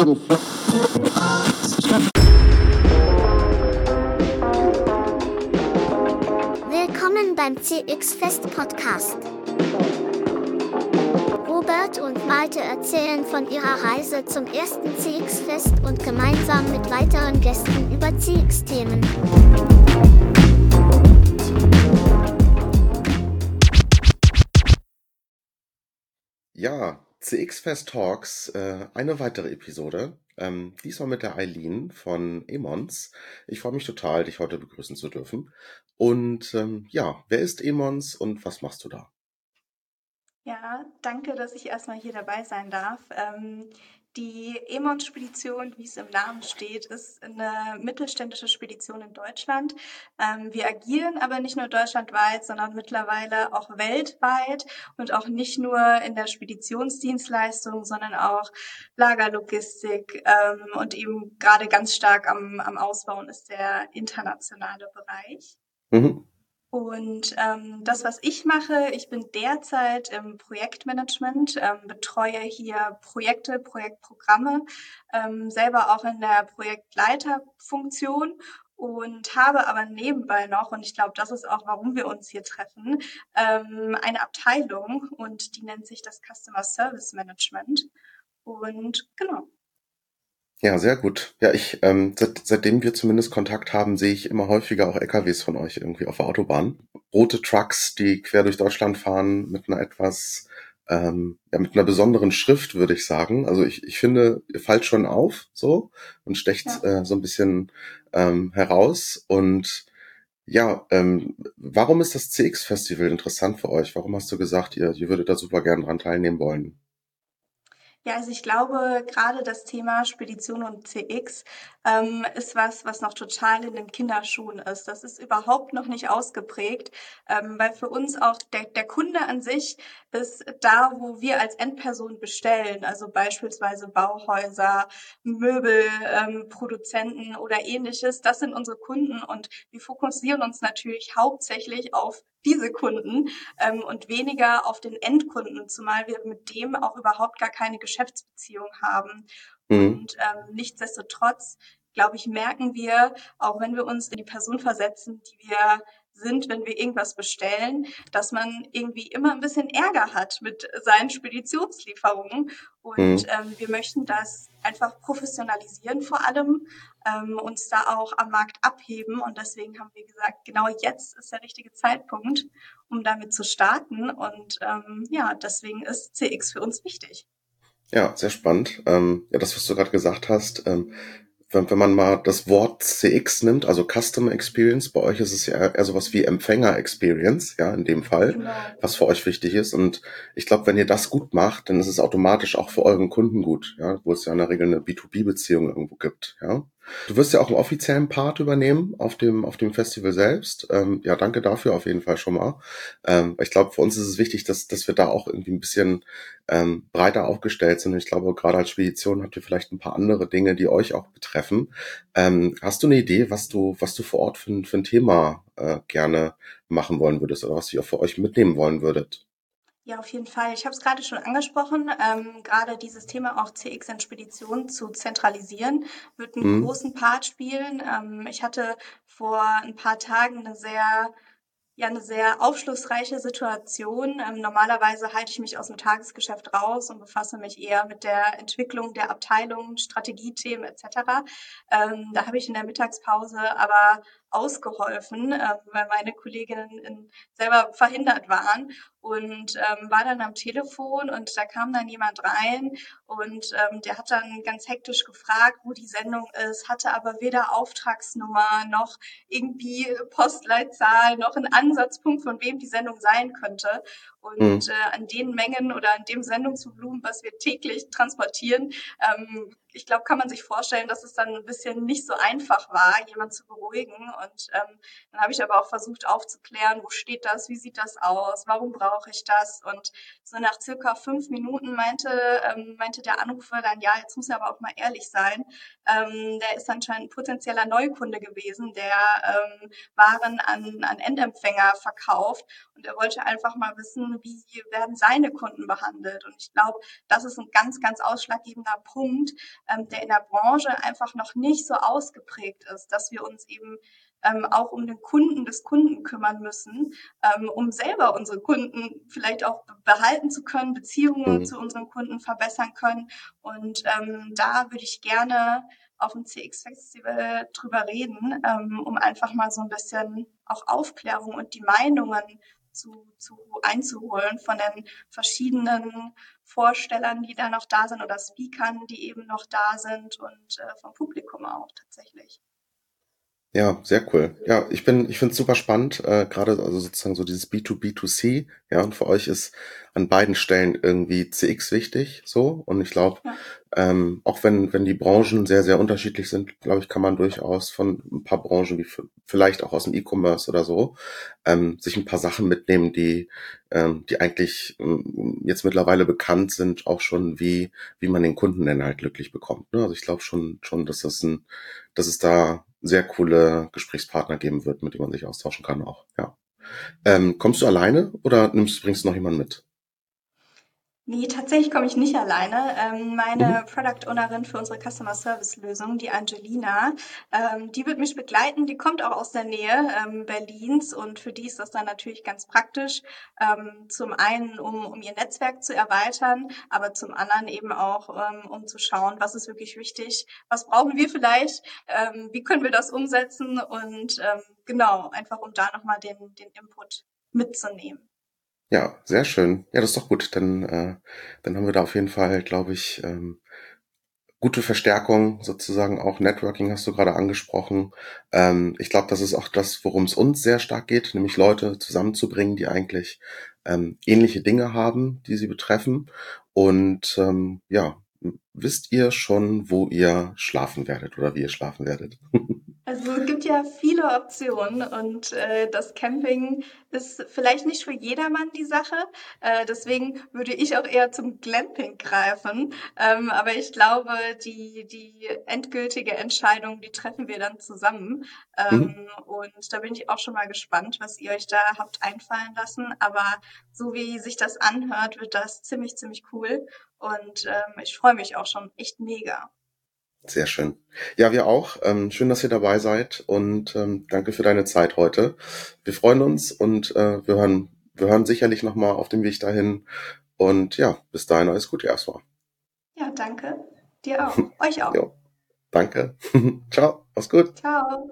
Willkommen beim CX Fest Podcast. Robert und Malte erzählen von ihrer Reise zum ersten CX Fest und gemeinsam mit weiteren Gästen über CX-Themen. Ja, CX Fest Talks, äh, eine weitere Episode. Ähm, diesmal mit der Eileen von Emons. Ich freue mich total, dich heute begrüßen zu dürfen. Und ähm, ja, wer ist Emons und was machst du da? Ja, danke, dass ich erstmal hier dabei sein darf. Ähm, die Emons-Spedition, wie es im Namen steht, ist eine mittelständische Spedition in Deutschland. Ähm, wir agieren aber nicht nur deutschlandweit, sondern mittlerweile auch weltweit und auch nicht nur in der Speditionsdienstleistung, sondern auch Lagerlogistik ähm, und eben gerade ganz stark am, am Ausbauen ist der internationale Bereich. Mhm. Und ähm, das, was ich mache, ich bin derzeit im Projektmanagement, ähm, betreue hier Projekte, Projektprogramme, ähm, selber auch in der Projektleiterfunktion und habe aber nebenbei noch, und ich glaube, das ist auch, warum wir uns hier treffen, ähm, eine Abteilung und die nennt sich das Customer Service Management. Und genau, ja, sehr gut. Ja, ich, ähm, seit, seitdem wir zumindest Kontakt haben, sehe ich immer häufiger auch LKWs von euch irgendwie auf der Autobahn. Rote Trucks, die quer durch Deutschland fahren mit einer etwas, ähm, ja, mit einer besonderen Schrift, würde ich sagen. Also ich, ich finde, ihr fallt schon auf so und stecht ja. äh, so ein bisschen ähm, heraus. Und ja, ähm, warum ist das CX-Festival interessant für euch? Warum hast du gesagt, ihr, ihr würdet da super gern dran teilnehmen wollen? Ja, also ich glaube, gerade das Thema Spedition und CX ähm, ist was, was noch total in den Kinderschuhen ist. Das ist überhaupt noch nicht ausgeprägt, ähm, weil für uns auch der, der Kunde an sich ist da, wo wir als Endperson bestellen, also beispielsweise Bauhäuser, Möbelproduzenten ähm, oder ähnliches. Das sind unsere Kunden und wir fokussieren uns natürlich hauptsächlich auf diese Kunden ähm, und weniger auf den Endkunden, zumal wir mit dem auch überhaupt gar keine Geschäftsbeziehung haben. Mhm. Und ähm, nichtsdestotrotz, glaube ich, merken wir, auch wenn wir uns in die Person versetzen, die wir sind, wenn wir irgendwas bestellen, dass man irgendwie immer ein bisschen Ärger hat mit seinen Speditionslieferungen. Und mhm. ähm, wir möchten das einfach professionalisieren vor allem, ähm, uns da auch am Markt abheben. Und deswegen haben wir gesagt, genau jetzt ist der richtige Zeitpunkt, um damit zu starten. Und ähm, ja, deswegen ist CX für uns wichtig. Ja, sehr spannend. Ähm, ja, das, was du gerade gesagt hast, ähm, wenn, wenn man mal das Wort CX nimmt, also Customer Experience, bei euch ist es ja eher sowas wie Empfänger Experience, ja, in dem Fall, genau. was für euch wichtig ist. Und ich glaube, wenn ihr das gut macht, dann ist es automatisch auch für euren Kunden gut, ja, wo es ja in der Regel eine B2B-Beziehung irgendwo gibt, ja. Du wirst ja auch einen offiziellen Part übernehmen auf dem, auf dem Festival selbst. Ähm, ja, danke dafür auf jeden Fall schon mal. Ähm, ich glaube, für uns ist es wichtig, dass, dass wir da auch irgendwie ein bisschen ähm, breiter aufgestellt sind. Und ich glaube, gerade als Spedition habt ihr vielleicht ein paar andere Dinge, die euch auch betreffen. Ähm, hast du eine Idee, was du, was du vor Ort für, für ein Thema äh, gerne machen wollen würdest oder was ihr für euch mitnehmen wollen würdet? Ja, auf jeden Fall. Ich habe es gerade schon angesprochen. Ähm, gerade dieses Thema auch CX in Spedition zu zentralisieren, wird einen mhm. großen Part spielen. Ähm, ich hatte vor ein paar Tagen eine sehr ja eine sehr aufschlussreiche Situation. Ähm, normalerweise halte ich mich aus dem Tagesgeschäft raus und befasse mich eher mit der Entwicklung der Abteilung, Strategiethemen etc. Ähm, da habe ich in der Mittagspause aber ausgeholfen, äh, weil meine Kolleginnen in, selber verhindert waren und ähm, war dann am Telefon und da kam dann jemand rein und ähm, der hat dann ganz hektisch gefragt, wo die Sendung ist, hatte aber weder Auftragsnummer noch irgendwie Postleitzahl noch einen Ansatzpunkt, von wem die Sendung sein könnte. Und mhm. äh, an den Mengen oder an dem Sendungsvolumen, was wir täglich transportieren, ähm, ich glaube, kann man sich vorstellen, dass es dann ein bisschen nicht so einfach war, jemand zu beruhigen. Und ähm, dann habe ich aber auch versucht aufzuklären, wo steht das, wie sieht das aus, warum brauche ich das? Und so nach circa fünf Minuten meinte, ähm, meinte der Anrufer dann, ja, jetzt muss er aber auch mal ehrlich sein. Ähm, der ist anscheinend ein potenzieller Neukunde gewesen, der ähm, Waren an, an Endempfänger verkauft. Und er wollte einfach mal wissen, wie werden seine Kunden behandelt. Und ich glaube, das ist ein ganz, ganz ausschlaggebender Punkt, ähm, der in der Branche einfach noch nicht so ausgeprägt ist, dass wir uns eben ähm, auch um den Kunden des Kunden kümmern müssen, ähm, um selber unsere Kunden vielleicht auch behalten zu können, Beziehungen mhm. zu unseren Kunden verbessern können. Und ähm, da würde ich gerne auf dem CX-Festival drüber reden, ähm, um einfach mal so ein bisschen auch Aufklärung und die Meinungen zu, zu einzuholen von den verschiedenen Vorstellern, die da noch da sind oder Speakern, die eben noch da sind und äh, vom Publikum auch tatsächlich. Ja, sehr cool. Ja, ich bin, ich finde es super spannend, äh, gerade also sozusagen so dieses B2B2C, ja, und für euch ist an beiden Stellen irgendwie CX wichtig, so. Und ich glaube, ja. ähm, auch wenn, wenn die Branchen sehr, sehr unterschiedlich sind, glaube ich, kann man durchaus von ein paar Branchen, wie vielleicht auch aus dem E-Commerce oder so, ähm, sich ein paar Sachen mitnehmen, die, ähm, die eigentlich ähm, jetzt mittlerweile bekannt sind, auch schon, wie, wie man den Kunden denn halt glücklich bekommt. Ne? Also ich glaube schon, schon, dass das ein, dass es da sehr coole Gesprächspartner geben wird, mit dem man sich austauschen kann auch. Ja. Ähm, kommst du alleine oder nimmst, bringst du noch jemanden mit? Nee, tatsächlich komme ich nicht alleine. Ähm, meine mhm. Product Ownerin für unsere Customer Service Lösung, die Angelina, ähm, die wird mich begleiten. Die kommt auch aus der Nähe ähm, Berlins und für die ist das dann natürlich ganz praktisch. Ähm, zum einen, um, um ihr Netzwerk zu erweitern, aber zum anderen eben auch, ähm, um zu schauen, was ist wirklich wichtig, was brauchen wir vielleicht, ähm, wie können wir das umsetzen und genau, einfach um da nochmal den, den Input mitzunehmen. Ja, sehr schön. Ja, das ist doch gut. Dann, äh, dann haben wir da auf jeden Fall, glaube ich, ähm, gute Verstärkung, sozusagen auch Networking hast du gerade angesprochen. Ähm, ich glaube, das ist auch das, worum es uns sehr stark geht, nämlich Leute zusammenzubringen, die eigentlich ähm, ähnliche Dinge haben, die sie betreffen. Und ähm, ja, wisst ihr schon, wo ihr schlafen werdet oder wie ihr schlafen werdet? Also es gibt ja viele Optionen und äh, das Camping ist vielleicht nicht für jedermann die Sache. Äh, deswegen würde ich auch eher zum Glamping greifen. Ähm, aber ich glaube, die, die endgültige Entscheidung, die treffen wir dann zusammen. Ähm, mhm. Und da bin ich auch schon mal gespannt, was ihr euch da habt einfallen lassen. Aber so wie sich das anhört, wird das ziemlich, ziemlich cool. Und ähm, ich freue mich auch schon echt mega. Sehr schön. Ja, wir auch. Ähm, schön, dass ihr dabei seid und ähm, danke für deine Zeit heute. Wir freuen uns und äh, wir hören, wir hören sicherlich nochmal auf dem Weg dahin. Und ja, bis dahin alles Gute erstmal. Ja, danke. Dir auch. Euch auch. jo. Danke. Ciao. Mach's gut. Ciao.